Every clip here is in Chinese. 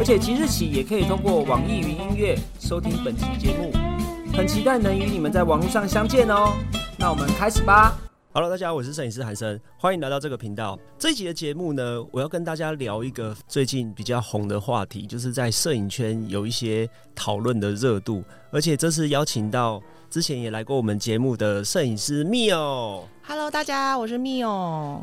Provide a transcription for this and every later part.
而且即日起也可以通过网易云音乐收听本期节目，很期待能与你们在网络上相见哦。那我们开始吧。Hello，大家好，我是摄影师韩生，欢迎来到这个频道。这一集的节目呢，我要跟大家聊一个最近比较红的话题，就是在摄影圈有一些讨论的热度，而且这次邀请到之前也来过我们节目的摄影师 Mio。Hello，大家，我是 Mio。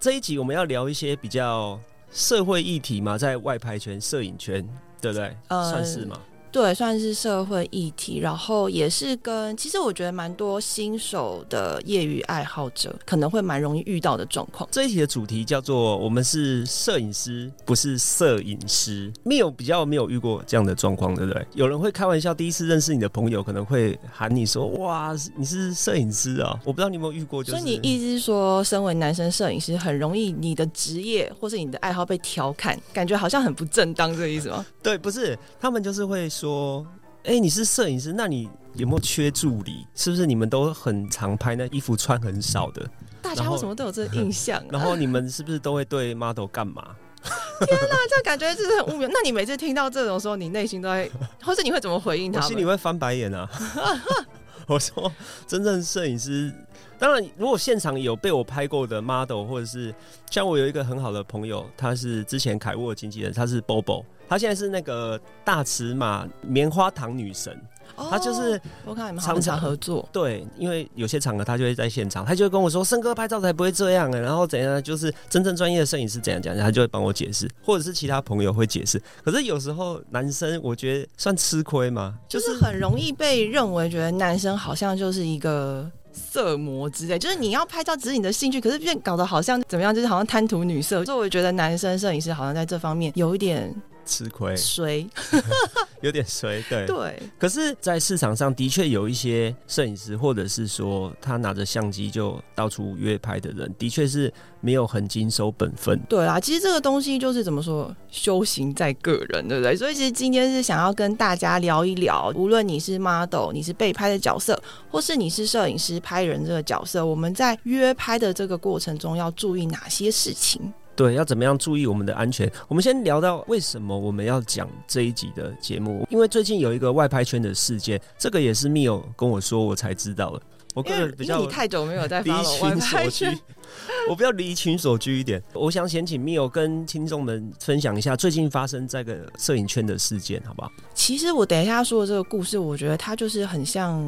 这一集我们要聊一些比较。社会议题嘛，在外拍圈、摄影圈，对不对？呃，算是嘛。对，算是社会议题，然后也是跟其实我觉得蛮多新手的业余爱好者可能会蛮容易遇到的状况。这一题的主题叫做“我们是摄影师，不是摄影师”。没有比较没有遇过这样的状况，对不对？有人会开玩笑，第一次认识你的朋友可能会喊你说：“哇，你是摄影师啊！”我不知道你有没有遇过。所以你意思是说，身为男生摄影师，很容易你的职业或是你的爱好被调侃，感觉好像很不正当，这个意思吗？对，不是，他们就是会。说，哎，你是摄影师，那你有没有缺助理？是不是你们都很常拍，那衣服穿很少的？大家为什么都有这个 印象？然后你们是不是都会对 model 干嘛？天哪，这感觉就是很无聊。那你每次听到这种时候，你内心都在，或者你会怎么回应他？心里会翻白眼啊！我说，真正摄影师，当然，如果现场有被我拍过的 model，或者是像我有一个很好的朋友，他是之前凯沃经纪人，他是 Bobo。她现在是那个大尺码棉花糖女神，他就是我看你们常常合作，对，因为有些场合他就会在现场，他就会跟我说：“森哥拍照才不会这样哎，然后怎样？就是真正专业的摄影师怎样讲，他就会帮我解释，或者是其他朋友会解释。可是有时候男生我觉得算吃亏吗？就是很容易被认为觉得男生好像就是一个色魔之类，就是你要拍照只是你的兴趣，可是变搞得好像怎么样，就是好像贪图女色。所以我觉得男生摄影师好像在这方面有一点。吃亏，衰，有点衰，对对。可是，在市场上的确有一些摄影师，或者是说他拿着相机就到处约拍的人，的确是没有很经守本分。对啊，其实这个东西就是怎么说，修行在个人，对不对？所以，其实今天是想要跟大家聊一聊，无论你是 model，你是被拍的角色，或是你是摄影师拍人这个角色，我们在约拍的这个过程中要注意哪些事情？对，要怎么样注意我们的安全？我们先聊到为什么我们要讲这一集的节目，因为最近有一个外拍圈的事件，这个也是密友跟我说，我才知道了。我个人比较你太久没有在离群所居，我比较离群所居一点。我想先请密友跟听众们分享一下最近发生这个摄影圈的事件，好不好？其实我等一下说的这个故事，我觉得它就是很像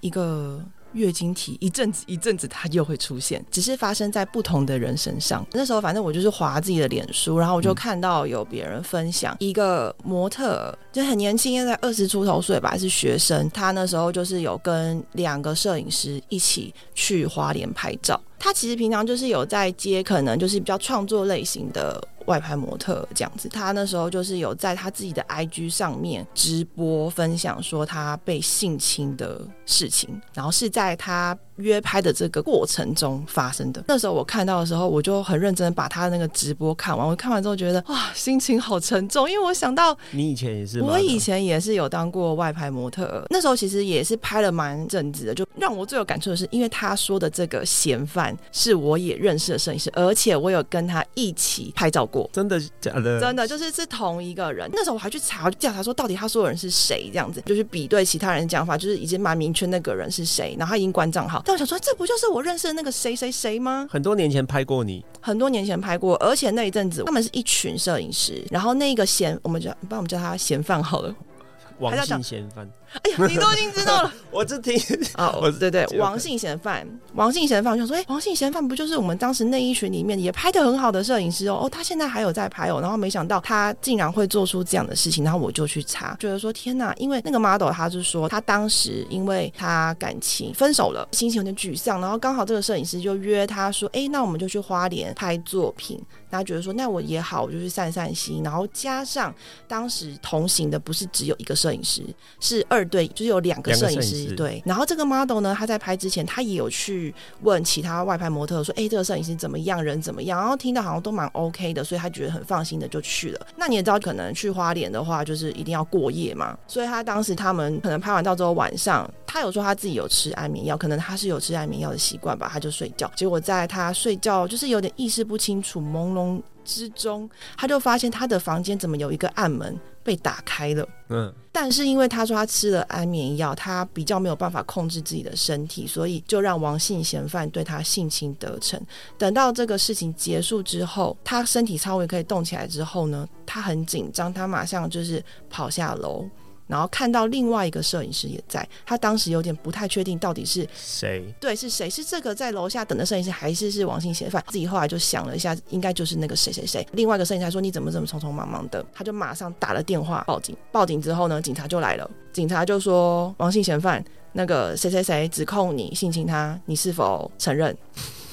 一个。月经体一阵子一阵子，它又会出现，只是发生在不同的人身上。那时候，反正我就是划自己的脸书，然后我就看到有别人分享一个模特，就很年轻，应该在二十出头岁吧，是学生。他那时候就是有跟两个摄影师一起去花莲拍照。他其实平常就是有在接，可能就是比较创作类型的。外拍模特这样子，他那时候就是有在他自己的 IG 上面直播分享说他被性侵的事情，然后是在他。约拍的这个过程中发生的。那时候我看到的时候，我就很认真把他那个直播看完。我看完之后觉得哇，心情好沉重，因为我想到你以前也是，我以前也是有当过外拍模特。那时候其实也是拍了蛮正直的。就让我最有感触的是，因为他说的这个嫌犯是我也认识的摄影师，而且我有跟他一起拍照过。真的假的？真的就是是同一个人。那时候我还去查调查说，到底他说的人是谁？这样子就是比对其他人讲法，就是已经蛮明确那个人是谁。然后他已经关账号。但我想说，这不就是我认识的那个谁谁谁吗？很多年前拍过你，很多年前拍过，而且那一阵子他们是一群摄影师，然后那个嫌，我们叫帮我们叫他嫌犯好了，王姓嫌犯。哎呀，你都已经知道了，我这听啊，我 对对，王姓嫌犯，王姓嫌犯，我就说，哎，王姓嫌犯不就是我们当时内衣群里面也拍的很好的摄影师哦？哦，他现在还有在拍哦，然后没想到他竟然会做出这样的事情，然后我就去查，觉得说天哪，因为那个 model 他是说他当时因为他感情分手了，心情有点沮丧，然后刚好这个摄影师就约他说，哎，那我们就去花莲拍作品，他觉得说那我也好，我就去散散心，然后加上当时同行的不是只有一个摄摄影师，是二对，就是有两个摄影师对。然后这个 model 呢，他在拍之前，他也有去问其他外拍模特说：“哎、这个摄影师怎么样，人怎么样？”然后听到好像都蛮 OK 的，所以他觉得很放心的就去了。那你也知道，可能去花莲的话，就是一定要过夜嘛，所以他当时他们可能拍完照之后晚上，他有说他自己有吃安眠药，可能他是有吃安眠药的习惯吧，他就睡觉。结果在他睡觉就是有点意识不清楚、朦胧之中，他就发现他的房间怎么有一个暗门被打开了。嗯，但是因为他说他吃了安眠药，他比较没有办法控制自己的身体，所以就让王姓嫌犯对他性侵得逞。等到这个事情结束之后，他身体稍微可以动起来之后呢，他很紧张，他马上就是跑下楼。然后看到另外一个摄影师也在，他当时有点不太确定到底是谁？对是谁，是这个在楼下等的摄影师，还是是王姓嫌犯？自己后来就想了一下，应该就是那个谁谁谁。另外一个摄影师还说你怎么这么匆匆忙忙的？他就马上打了电话报警。报警之后呢，警察就来了，警察就说王姓嫌犯那个谁谁谁指控你性侵他，你是否承认？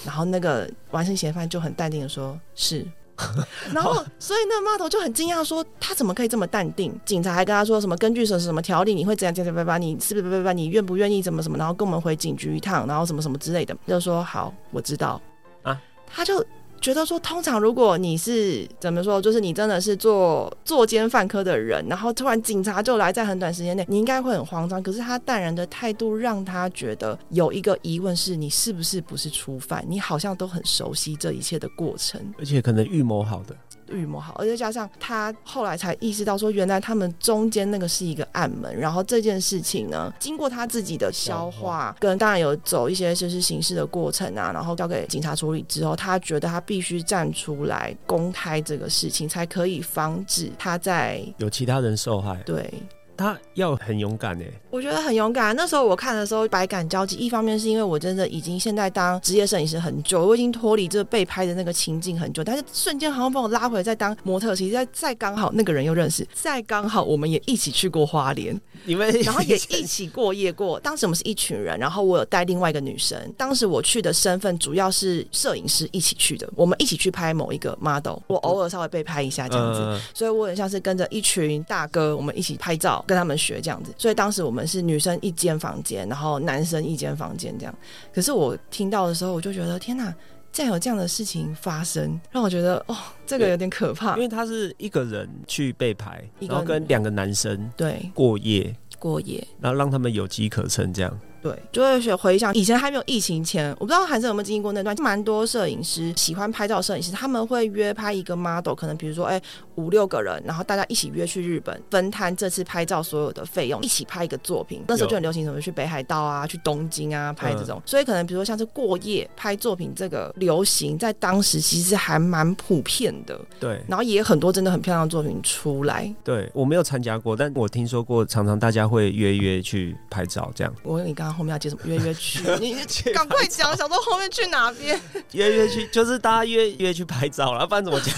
然后那个王姓嫌犯就很淡定的说是。然后，所以那个 model 就很惊讶，说他怎么可以这么淡定？警察还跟他说什么根据什么什么条例，你会怎样怎样怎样？你是不是你愿不愿意怎么什么？然后跟我们回警局一趟，然后什么什么之类的，就说好，我知道啊。他就觉得说，通常如果你是怎么说，就是你真的是做作奸犯科的人，然后突然警察就来，在很短时间内，你应该会很慌张。可是他淡然的态度让他觉得有一个疑问是：你是不是不是初犯？你好像都很熟悉这一切的过程。而且可能预谋好的，预谋好，而且加上他后来才意识到说，原来他们中间那个是一个暗门，然后这件事情呢，经过他自己的消消化，跟当然有走一些就是刑事的过程啊，然后交给警察处理之后，他觉得他必须站出来公开这个事情，才可以防止他在有其他人受害，对。他要很勇敢哎，我觉得很勇敢。那时候我看的时候百感交集，一方面是因为我真的已经现在当职业摄影师很久，我已经脱离这个被拍的那个情境很久，但是瞬间好像把我拉回来再当模特，其实再再刚好那个人又认识，再刚好我们也一起去过花莲，你们 然后也一起过夜过。当时我们是一群人，然后我有带另外一个女生。当时我去的身份主要是摄影师一起去的，我们一起去拍某一个 model，我偶尔稍微被拍一下这样子。嗯所以我很像是跟着一群大哥，我们一起拍照，跟他们学这样子。所以当时我们是女生一间房间，然后男生一间房间这样。可是我听到的时候，我就觉得天哪！竟然有这样的事情发生，让我觉得哦，这个有点可怕因。为他是一个人去被排，然后跟两个男生对，过夜，过夜，然后让他们有机可乘，这样。对，就会学回想以前还没有疫情前，我不知道韩生有没有经历过那段，蛮多摄影师喜欢拍照，摄影师他们会约拍一个 model，可能比如说哎五六个人，然后大家一起约去日本，分摊这次拍照所有的费用，一起拍一个作品。那时候就很流行什么去北海道啊，去东京啊拍这种，所以可能比如说像是过夜拍作品这个流行，在当时其实还蛮普遍的，对。然后也有很多真的很漂亮的作品出来。对，我没有参加过，但我听说过，常常大家会约约去拍照，这样。我问你刚刚后面要接什么？约约去，你你赶快讲，想说后面去哪边？约约去，就是大家约约去拍照了，不然怎么讲？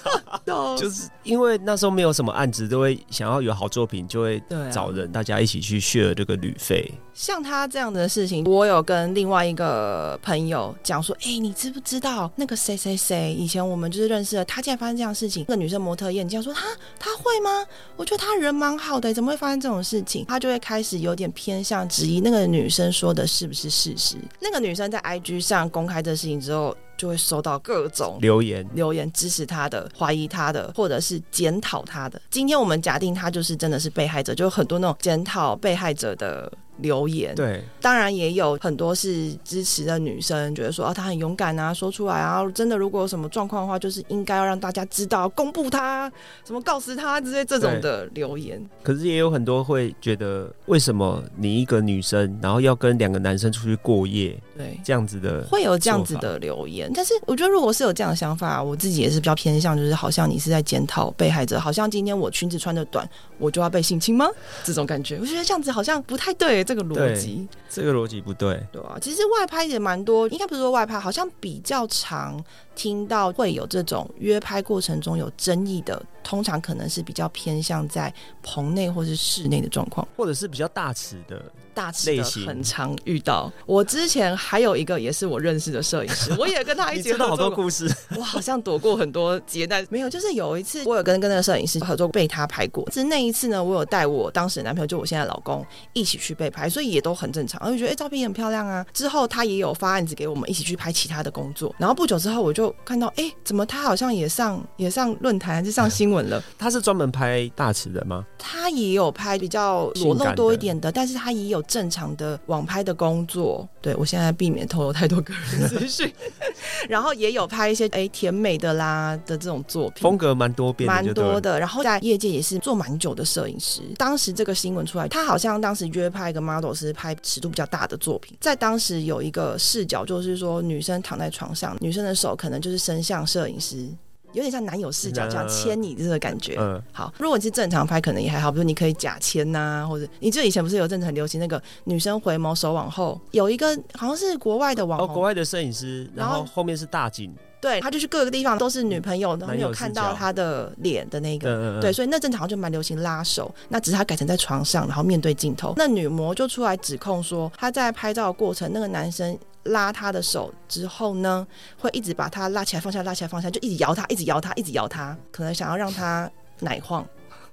就是因为那时候没有什么案子，都会想要有好作品，就会找人，大家一起去 share 这个旅费。像他这样的事情，我有跟另外一个朋友讲说，哎、你知不知道那个谁谁谁，以前我们就是认识的，他竟然发生这样的事情。那个女生模特眼镜说，他他会吗？我觉得他人蛮好的，怎么会发生这种事情？他就会开始有点偏向质疑那个女生说的是不是事实。那个女生在 IG 上公开这事情之后，就会收到各种留言，留言支持他的、怀疑他的，或者是检讨他的。今天我们假定他就是真的是被害者，就有很多那种检讨被害者的留言。对当然也有很多是支持的女生，觉得说啊，她很勇敢啊，说出来啊，真的如果有什么状况的话，就是应该要让大家知道，公布她，什么告诉她之类这种的留言。可是也有很多会觉得，为什么你一个女生，然后要跟两个男生出去过夜，对。这样子的会有这样子的留言，但是我觉得如果是有这样的想法，我自己也是比较偏向，就是好像你是在检讨被害者，好像今天我裙子穿的短，我就要被性侵吗？这种感觉，我觉得这样子好像不太对，这个逻辑，这个逻辑不对。对啊，其实外拍也蛮多，应该不是说外拍，好像比较常听到会有这种约拍过程中有争议的，通常可能是比较偏向在棚内或是室内的状况，或者是比较大尺的。大尺的很常遇到。我之前还有一个也是我认识的摄影师，我也跟他一起合作。好多故事，我好像躲过很多劫难。没有，就是有一次我有跟跟那个摄影师合作，被他拍过。是那一次呢，我有带我当时的男朋友，就我现在老公一起去被拍，所以也都很正常。我就觉得哎，照片也很漂亮啊。之后他也有发案子给我们一起去拍其他的工作。然后不久之后，我就看到哎，怎么他好像也上也上论坛，还是上新闻了？他是专门拍大尺的吗？他也有拍比较裸露多一点的，但是他也有正常的。网拍的工作，对我现在避免透露太多个人资讯，然后也有拍一些哎甜美的啦的这种作品，风格蛮多变，蛮多的。然后在业界也是做蛮久的摄影师。当时这个新闻出来，他好像当时约拍一个 model 是拍尺度比较大的作品，在当时有一个视角，就是说女生躺在床上，女生的手可能就是伸向摄影师。有点像男友视角这样牵你这个感觉。嗯，好，如果你是正常拍，可能也还好。比如你可以假牵呐，或者你这以前不是有阵子很流行那个女生回眸手往后，有一个好像是国外的网红，国外的摄影师，然后后面是大景，对，他就是各个地方都是女朋友，然后没有看到他的脸的那个，对，所以那阵子好像就蛮流行拉手，那只是他改成在床上，然后面对镜头，那女模就出来指控说，他在拍照的过程，那个男生。拉他的手之后呢，会一直把他拉起来、放下、拉起来、放下，就一直摇他、一直摇他、一直摇他，可能想要让他奶晃，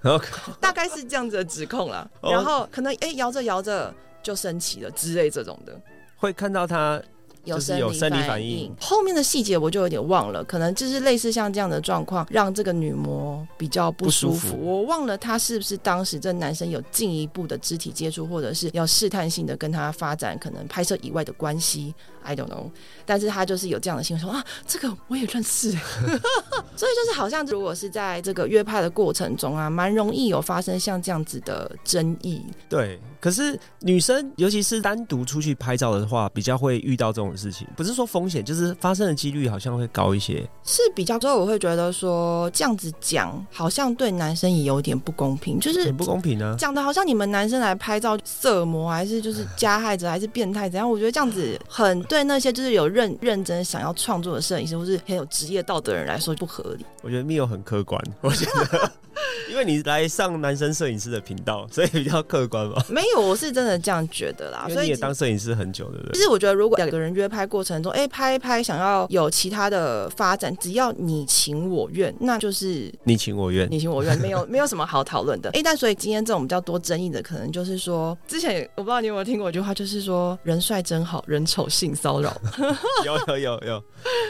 大概是这样子的指控了。然后可能哎摇着摇着就升起了之类这种的，会看到他。有生理反应，后面的细节我就有点忘了，可能就是类似像这样的状况，让这个女模比较不舒服。我忘了她是不是当时这男生有进一步的肢体接触，或者是要试探性的跟他发展可能拍摄以外的关系，I don't know。但是他就是有这样的新闻说啊，这个我也认识，所以就是好像如果是在这个约拍的过程中啊，蛮容易有发生像这样子的争议。对，可是女生尤其是单独出去拍照的话，比较会遇到这种。事情不是说风险，就是发生的几率好像会高一些，是比较。之后我会觉得说这样子讲，好像对男生也有点不公平，就是很不公平呢。讲的好像你们男生来拍照色魔，还是就是加害者，还是变态怎样？我觉得这样子很对那些就是有认认真想要创作的摄影师，或是很有职业道德的人来说不合理。我觉得 Mio 很客观，我觉得。因为你来上男生摄影师的频道，所以比较客观吧？没有，我是真的这样觉得啦。所以你也当摄影师很久，对不对？其实我觉得，如果两个人约拍过程中，哎，拍一拍，想要有其他的发展，只要你情我愿，那就是你情我愿，你情我愿，没有没有什么好讨论的。哎，但所以今天这种比较多争议的，可能就是说，之前我不知道你有没有听过一句话，就是说人帅真好人丑性骚扰。有有有有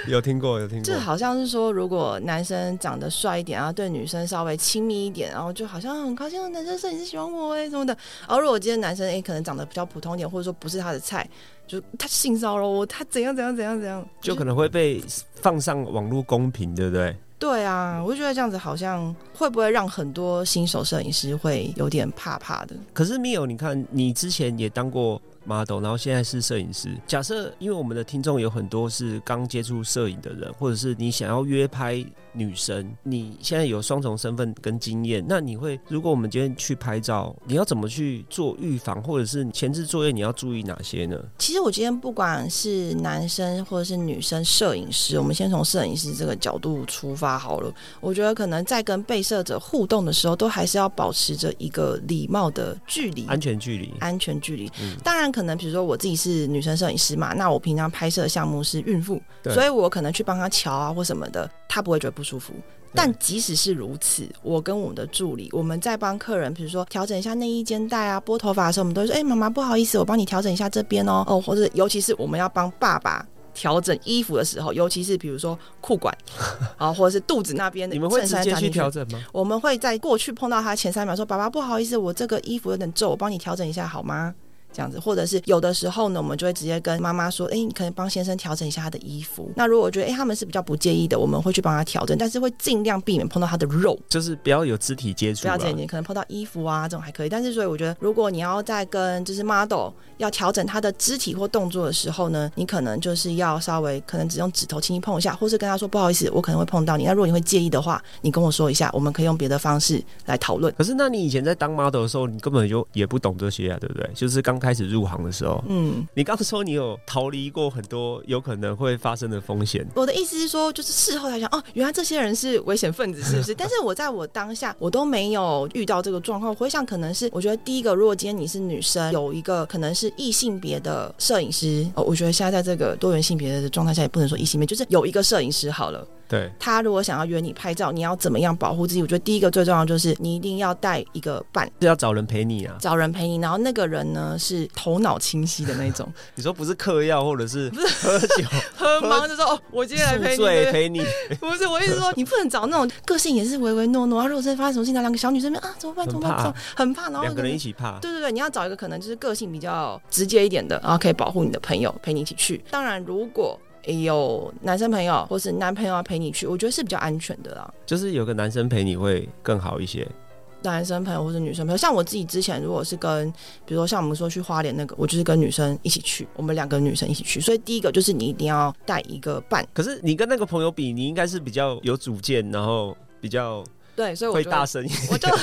有听过有听过，就好像是说，如果男生长得帅一点，然后对女生稍微亲密一点，然后就好像很高兴，男生摄影师喜欢我哎什么的。然后如果今天男生哎可能长得比较普通一点，或者说不是他的菜，就他性骚扰我，他怎样怎样怎样怎样，就可能会被放上网络公屏，对不对？对啊，我就觉得这样子好像会不会让很多新手摄影师会有点怕怕的。可是 Mio，你看你之前也当过。model，然后现在是摄影师。假设因为我们的听众有很多是刚接触摄影的人，或者是你想要约拍女生，你现在有双重身份跟经验，那你会如果我们今天去拍照，你要怎么去做预防，或者是前置作业你要注意哪些呢？其实我今天不管是男生或者是女生摄影师，我们先从摄影师这个角度出发好了。我觉得可能在跟被摄者互动的时候，都还是要保持着一个礼貌的距离，安全距离，安全距离。嗯，当然。可能比如说我自己是女生摄影师嘛，那我平常拍摄项目是孕妇，所以我可能去帮她瞧啊或什么的，她不会觉得不舒服。但即使是如此，我跟我们的助理，我们在帮客人，比如说调整一下内衣肩带啊、拨头发的时候，我们都会说：“哎，妈妈不好意思，我帮你调整一下这边哦。”哦，或者尤其是我们要帮爸爸调整衣服的时候，尤其是比如说裤管 啊，或者是肚子那边的，你们会直接去调整吗？我们会在过去碰到他前三秒说：“爸爸不好意思，我这个衣服有点皱，我帮你调整一下好吗？”这样子，或者是有的时候呢，我们就会直接跟妈妈说：“哎，你可能帮先生调整一下他的衣服。”那如果觉得哎他们是比较不介意的，我们会去帮他调整，但是会尽量避免碰到他的肉，就是不要有肢体接触。不要这样，可能碰到衣服啊这种还可以，但是所以我觉得，如果你要在跟就是 model 要调整他的肢体或动作的时候呢，你可能就是要稍微可能只用指头轻轻碰一下，或是跟他说：“不好意思，我可能会碰到你。”那如果你会介意的话，你跟我说一下，我们可以用别的方式来讨论。可是那你以前在当 model 的时候，你根本就也不懂这些啊，对不对？就是刚开始入行的时候，嗯，你刚说你有逃离过很多有可能会发生的风险，我的意思是说，就是事后才想，哦，原来这些人是危险分子，是不是？但是我在我当下，我都没有遇到这个状况。回想可能是，我觉得第一个，如果今天你是女生，有一个可能是异性别的摄影师，哦，我觉得现在在这个多元性别的状态下，也不能说异性别，就是有一个摄影师好了。对，他如果想要约你拍照，你要怎么样保护自己？我觉得第一个最重要就是你一定要带一个伴，是要找人陪你啊。找人陪你，然后那个人呢是头脑清晰的那种，你说不是嗑药或者是 不是喝酒 很忙就说哦，我今天来陪你，对陪你，不是，我意思说，你不能找那种个性也是唯唯诺诺，啊，如果真的发生什么事情，两个小女生啊，怎么办？怎么办？怎么办很怕，然后两个人一起。怕。对对对，你要找一个可能就是个性比较直接一点的，然后可以保护你的朋友，陪你一起去。当然，如果有男生朋友或是男朋友要陪你去，我觉得是比较安全的啦。就是有个男生陪你会更好一些。男生朋友或者女生朋友，像我自己之前如果是跟，比如说像我们说去花莲那个，我就是跟女生一起去，我们两个女生一起去。所以第一个就是你一定要带一个伴，可是你跟那个朋友比，你应该是比较有主见，然后比较对，所以我会就大声一点。我就会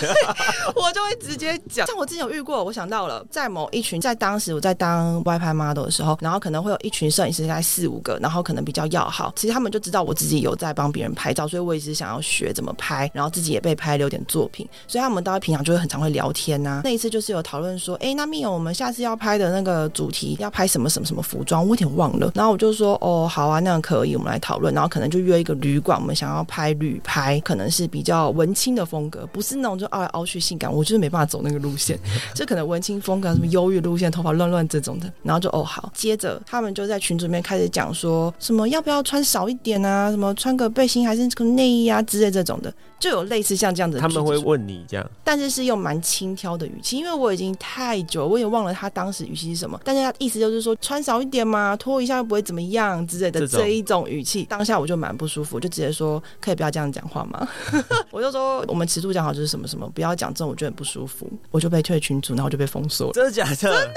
我就会直接讲。像我之前有遇过，我想到了，在某一群，在当时我在当外拍 model 的时候，然后可能会有一群摄影师，大概四五个，然后可能比较要好。其实他们就知道我自己有在帮别人拍照，所以我一直想要学怎么拍，然后自己也被拍留点作品。所以他们到平常就会很常会聊天呐、那一次就是有讨论说，哎，那密友，我们下次要拍的那个主题要拍什么什么什么服装，我有点忘了。然后我就说，哦，好啊，那样可以，我们来讨论。然后可能就约一个旅馆，我们想要拍旅拍，可能是比较文青的风格，不是那种就凹来凹去性感，我就是没办法走那个路线，就可能文青风格，什么忧郁路线，头发乱乱这种的。然后就哦好，接着他们就在群组里面开始讲说什么要不要穿少一点啊，什么穿个背心还是个内衣啊之类这种的，就有类似像这样子的他们会问你这样，但是是用蛮轻佻的语气，因为我已经太久，我也忘了他当时语气是什么，但是他意思就是说穿少一点嘛，脱一下又不会怎么样之类的这这一种语气，当下我就蛮不舒服，我就直接说可以不要这样讲话吗？我就说我们尺度讲好就是什么什么，不要讲这种，我觉得很不舒服，我就被退群组，然后就被封锁了。真的假的？真的？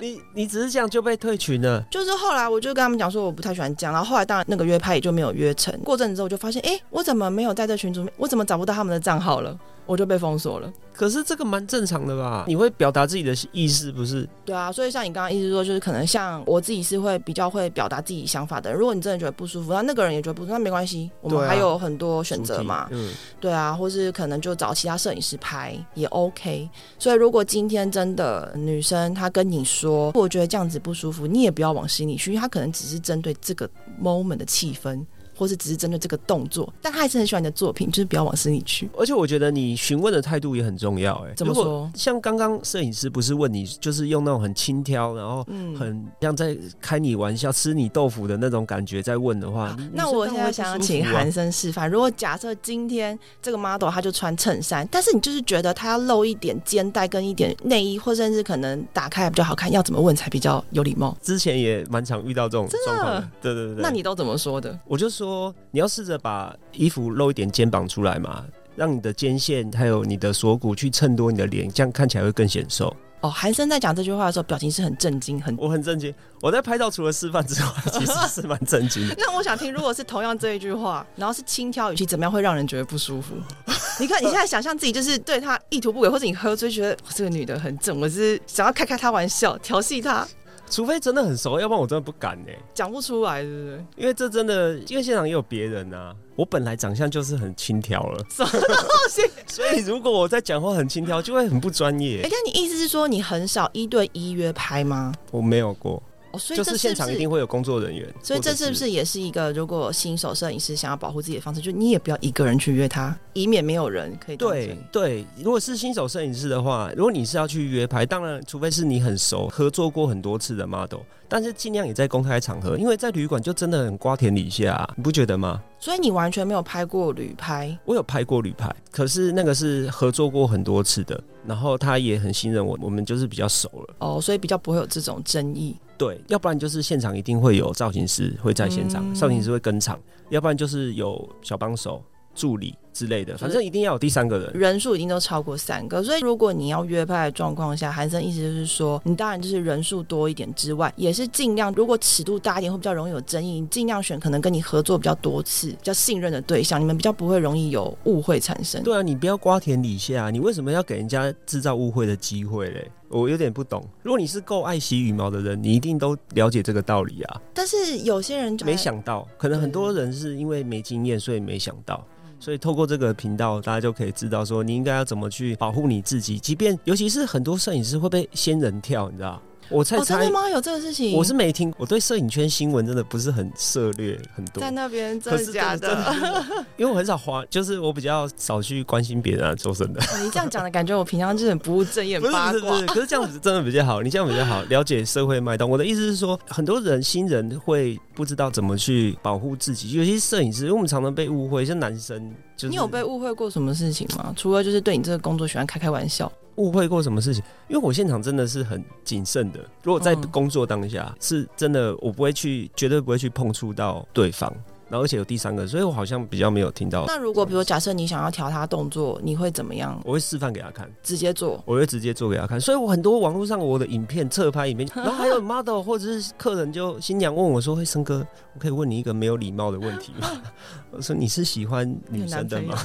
你你只是这样就被退群了？就是后来我就跟他们讲说我不太喜欢这样，然后后来当然那个约拍也就没有约成。过阵子之后我就发现，哎，我怎么没有在这群组？我怎么找不到他们的账号了？我就被封锁了。可是这个蛮正常的吧？你会表达自己的意思，不是？对啊，所以像你刚刚意思说，就是可能像我自己是会比较会表达自己想法的人。如果你真的觉得不舒服，那那个人也觉得不舒服，那没关系，我们还有很多选择嘛。嗯，对啊，或是可能就找其他摄影师拍也 OK。所以如果今天真的女生她跟你说，我觉得这样子不舒服，你也不要往心里去，因为她可能只是针对这个 moment 的气氛。或是只是针对这个动作，但他还是很喜欢你的作品，就是不要往心里去。而且我觉得你询问的态度也很重要、哎，怎么说像刚刚摄影师不是问你，就是用那种很轻佻，然后嗯很像在开你玩笑、吃你豆腐的那种感觉在问的话，你那我现在想要请韩韩，生示范。如果假设今天这个 model 他就穿衬衫，但是你就是觉得他要露一点肩带跟一点内衣，或甚至可能打开比较好看，要怎么问才比较有礼貌？之前也蛮常遇到这种状况对对对。那你都怎么说的？我就说你要试着把衣服露一点肩膀出来嘛，让你的肩线还有你的锁骨去衬托你的脸，这样看起来会更显瘦。哦，韩生在讲这句话的时候，表情是很震惊，很。我很震惊，我在拍照除了示范之外，其实是蛮震惊的。那我想听，如果是同样这一句话，然后是轻佻语气，怎么样会让人觉得不舒服？你看，你现在想象自己就是对他意图不轨，或者你喝醉觉得这个女的很正，我是想要开开她玩笑，调戏她，除非真的很熟，要不然我真的不敢呢、讲不出来，对不对？因为这真的，因为现场也有别人啊。我本来长相就是很轻佻了，什么东西？所以如果我在讲话很轻佻，就会很不专业哎、业。那你意思是说你很少一对一约拍吗？我没有过，哦，所以就是现场一定会有工作人员。所以这是不是也是一个，如果新手摄影师想要保护自己的方式，就你也不要一个人去约他，以免没有人可以对对，如果是新手摄影师的话，如果你是要去约拍，当然，除非是你很熟、合作过很多次的 model，但是尽量也在公开场合，因为在旅馆就真的很瓜田李下、啊，你不觉得吗？所以你完全没有拍过旅拍，我有拍过旅拍，可是那个是合作过很多次的，然后他也很信任我，我们就是比较熟了。哦，所以比较不会有这种争议。对，要不然就是现场一定会有造型师会在现场，嗯造型师会跟场，要不然就是有小帮手、助理之类的，反正一定要有第三个人。人数一定都超过三个，所以如果你要约拍的状况下，韩森意思就是说，你当然就是人数多一点之外，也是尽量如果尺度大一点会比较容易有争议，你尽量选可能跟你合作比较多次、比较信任的对象，你们比较不会容易有误会产生。对啊，你不要瓜田李下，啊你为什么要给人家制造误会的机会嘞？我有点不懂。如果你是够爱惜羽毛的人，你一定都了解这个道理啊。但是有些人就没想到，可能很多人是因为没经验，所以没想到。所以透过这个频道，大家就可以知道说，你应该要怎么去保护你自己。即便尤其是很多摄影师会被仙人跳，你知道。我猜真的吗？有这个事情？我是没听。我对摄影圈新闻真的不是很涉猎很多。在那边真的假的？因为我很少花，就是我比较少去关心别人啊，周深的。你这样讲的感觉，我平常就很不务正业、八卦。可是这样子真的比较好，你这样比较好，了解社会脉动。我的意思是说，很多人新人会不知道怎么去保护自己，尤其是摄影师，因为我们常常被误会，像男生。你有被误会过什么事情吗？除了就是对你这个工作喜欢开开玩笑。误会过什么事情？因为我现场真的是很谨慎的。如果在工作当下，是真的，我不会去，绝对不会去碰触到对方。然后而且有第三个，所以我好像比较没有听到。那如果比如假设你想要调他动作，你会怎么样？我会示范给他看，直接做。我会直接做给他看。所以我很多网络上我的影片侧拍影片，然后还有 model 或者是客人就新娘问我说：“嘿，森哥，我可以问你一个没有礼貌的问题吗？” 我说：“你是喜欢女生的吗？”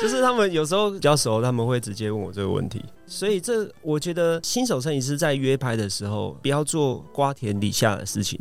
就是他们有时候比较熟，他们会直接问我这个问题，所以这我觉得新手摄影师在约拍的时候，不要做瓜田李下的事情，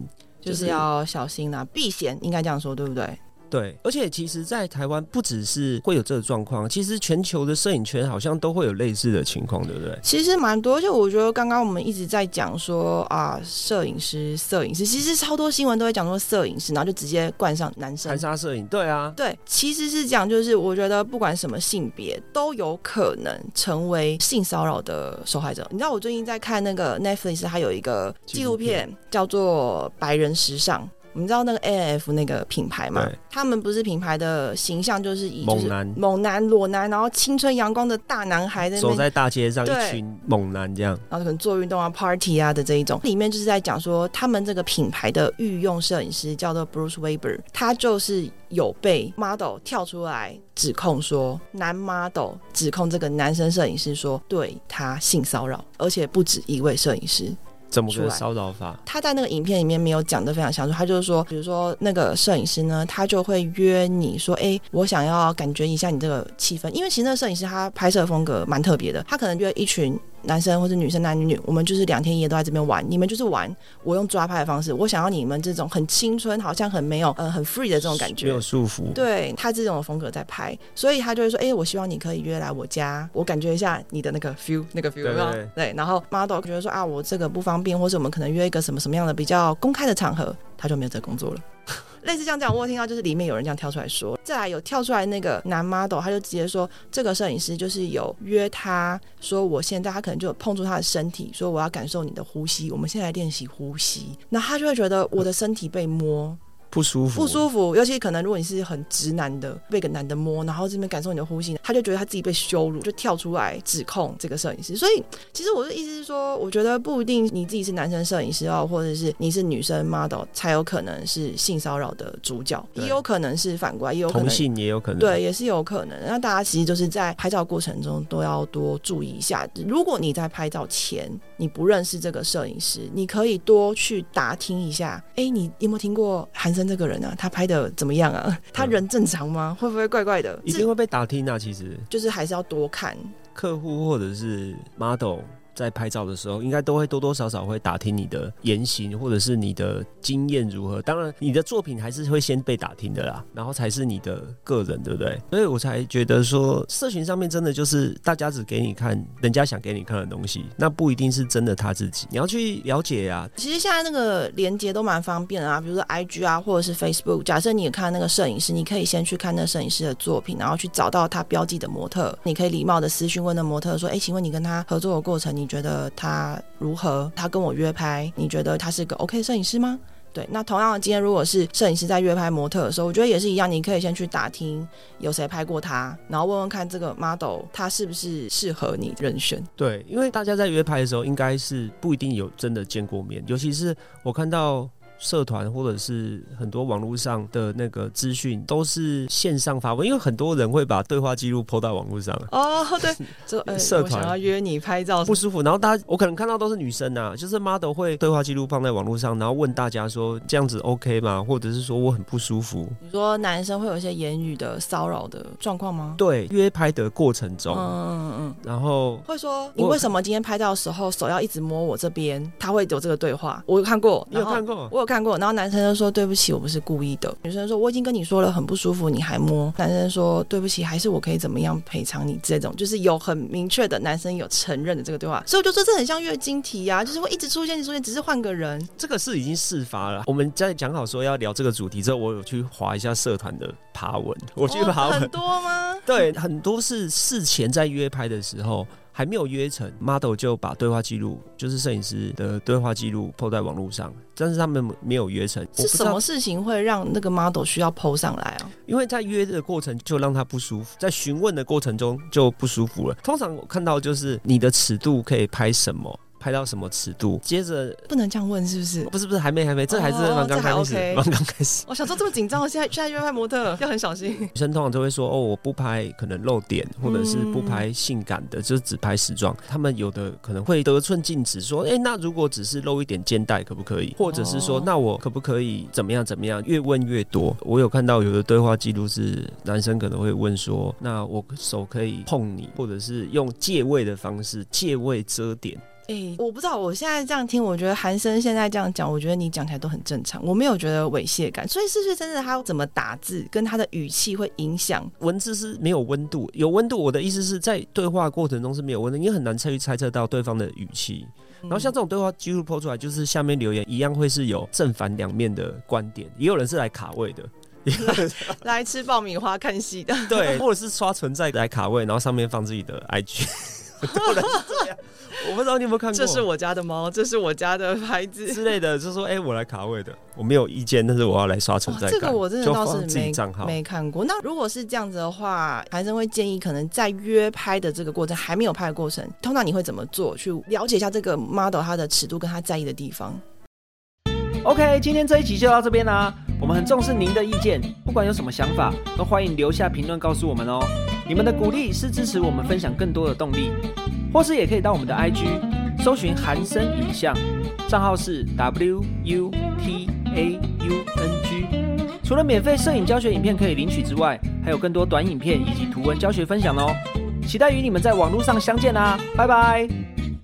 就是要小心呐，避嫌，应该这样说，对不对？对，而且其实，在台湾不只是会有这个状况，其实全球的摄影圈好像都会有类似的情况，对不对？其实蛮多，而且我觉得刚刚我们一直在讲说啊，摄影师、摄影师，其实超多新闻都会讲说摄影师，然后就直接冠上男生。含沙摄影，对啊，对，其实是讲就是我觉得不管什么性别都有可能成为性骚扰的受害者。你知道我最近在看那个 Netflix，它有一个纪录片叫做《白人时尚》。你知道那个 A F 那个品牌吗？他们不是品牌的形象就是以猛男、猛男、裸男，然后青春阳光的大男孩在走在大街上，一群猛男这样，然后可能做运动啊、party 啊的这一种。里面就是在讲说，他们这个品牌的御用摄影师叫做 Bruce Weber，他就是有被 model 跳出来指控说，男 model 指控这个男生摄影师说对他性骚扰，而且不止一位摄影师。怎么个骚扰法？他在那个影片里面没有讲的非常详细，他就是说，比如说那个摄影师呢，他就会约你说，哎，我想要感觉一下你这个气氛，因为其实那个摄影师他拍摄风格蛮特别的，他可能约一群。男生或者女生，男女女，我们就是两天一夜都在这边玩。你们就是玩，我用抓拍的方式，我想要你们这种很青春，好像很没有，呃，很 free 的这种感觉，没有束缚。对他这种风格在拍，所以他就会说，哎，我希望你可以约来我家，我感觉一下你的那个 feel，那个 feel，对对。然后 model 觉得说啊，我这个不方便，或者我们可能约一个什么什么样的比较公开的场合，他就没有这个工作了。类似像这样，我听到就是里面有人这样跳出来说，再来有跳出来那个男 model，他就直接说这个摄影师就是有约他说，我现在他可能就碰触他的身体，说我要感受你的呼吸，我们现在练习呼吸，那他就会觉得我的身体被摸。不舒服，不舒服，尤其可能如果你是很直男的，被个男的摸，然后这边感受你的呼吸，他就觉得他自己被羞辱，就跳出来指控这个摄影师。所以，其实我的意思是说，我觉得不一定你自己是男生摄影师哦，或者是你是女生 model 才有可能是性骚扰的主角，也有可能是反过来，也有可能同性也有可能，对，也是有可能。那大家其实就是在拍照过程中都要多注意一下。如果你在拍照前你不认识这个摄影师，你可以多去打听一下。哎，你有没有听过韩森这个人啊？他拍的怎么样啊？他人正常吗？会不会怪怪的？一定会被打听啊！其实就是还是要多看客户或者是 model。在拍照的时候，应该都会多多少少会打听你的言行，或者是你的经验如何。当然，你的作品还是会先被打听的啦，然后才是你的个人，对不对？所以我才觉得说，社群上面真的就是大家只给你看人家想给你看的东西，那不一定是真的他自己。你要去了解呀。其实现在那个连接都蛮方便的啊，比如说 IG 啊，或者是 Facebook。假设你也看那个摄影师，你可以先去看那摄影师的作品，然后去找到他标记的模特。你可以礼貌的私讯问那模特说：“哎，请问你跟他合作的过程，你？”觉得他如何？他跟我约拍，你觉得他是个 OK 摄影师吗？对，那同样的，今天如果是摄影师在约拍模特的时候，我觉得也是一样，你可以先去打听有谁拍过他，然后问问看这个 model 他是不是适合你人选。对，因为大家在约拍的时候，应该是不一定有真的见过面，尤其是我看到社团或者是很多网络上的那个资讯都是线上发布，因为很多人会把对话记录抛到网络上。哦，对，就呃，社团要约你拍照，不舒服，然后大家我可能看到都是女生啊，就是 model 会对话记录放在网络上，然后问大家说这样子 OK 吗？或者是说我很不舒服。你说男生会有一些言语的骚扰的状况吗？对，约拍的过程中，嗯嗯嗯，然后会说你我为什么今天拍照的时候手要一直摸我这边？他会有这个对话，我有看过，你有看过？我有看过，然后男生就说对不起，我不是故意的。女生说我已经跟你说了很不舒服，你还摸。男生说对不起，还是我可以怎么样赔偿你？这种就是有很明确的男生有承认的这个对话，所以我就说这很像月经题呀、就是会一直出现，一直出现，只是换个人。这个是已经事发了。我们在讲好说要聊这个主题之后，我有去划一下社团的爬文，我去哦爬文，很多吗？对，很多是事前在约拍的时候。还没有约成，model 就把对话记录，就是摄影师的对话记录 PO 在网络上，但是他们没有约成。是什么事情会让那个 model 需要 PO 上来啊？因为在约的过程就让他不舒服，在询问的过程中就不舒服了。通常我看到就是你的尺度可以拍什么，拍到什么尺度，接着不能这样问是不是？不是不是还没还没，这还是刚这还开始蛮刚开始。我想说这么紧张，现在现在约拍模特要很小心。女生通常都会说哦，我不拍可能露点，或者是不拍性感的，就是只拍时装。他们有的可能会得寸进尺，说，哎、那如果只是露一点肩带可不可以？或者是说，哦那我可不可以怎么样怎么样？越问越多。我有看到有的对话记录是男生可能会问说，那我手可以碰你，或者是用借位的方式借位遮点。哎、我不知道，我现在这样听，我觉得韩生现在这样讲，我觉得你讲起来都很正常，我没有觉得猥亵感。所以是不是真的他怎么打字跟他的语气会影响？文字是没有温度，有温度。我的意思是在对话过程中是没有温度，你很难去猜测到对方的语气。然后像这种对话记录抛出来，就是下面留言一样会是有正反两面的观点，也有人是来卡位的，来吃爆米花看戏的，对，或者是刷存在来卡位，然后上面放自己的 IG。我不知道你有没有看过，这是我家的猫，这是我家的孩子。之类的，就说哎、我来卡位的，我没有意见，但是我要来刷存在哦感。这个我真的倒是没。没看过。那如果是这样子的话，韩生会建议，可能在约拍的这个过程，还没有拍的过程，通常你会怎么做，去了解一下这个 model 他的尺度跟他在意的地方？OK，今天这一集就到这边啦。我们很重视您的意见，不管有什么想法，都欢迎留下评论告诉我们哦。你们的鼓励是支持我们分享更多的动力，或是也可以到我们的 IG 搜寻韩生影像，账号是 W U T A U N G。除了免费摄影教学影片可以领取之外，还有更多短影片以及图文教学分享哦。期待与你们在网络上相见啦，拜拜。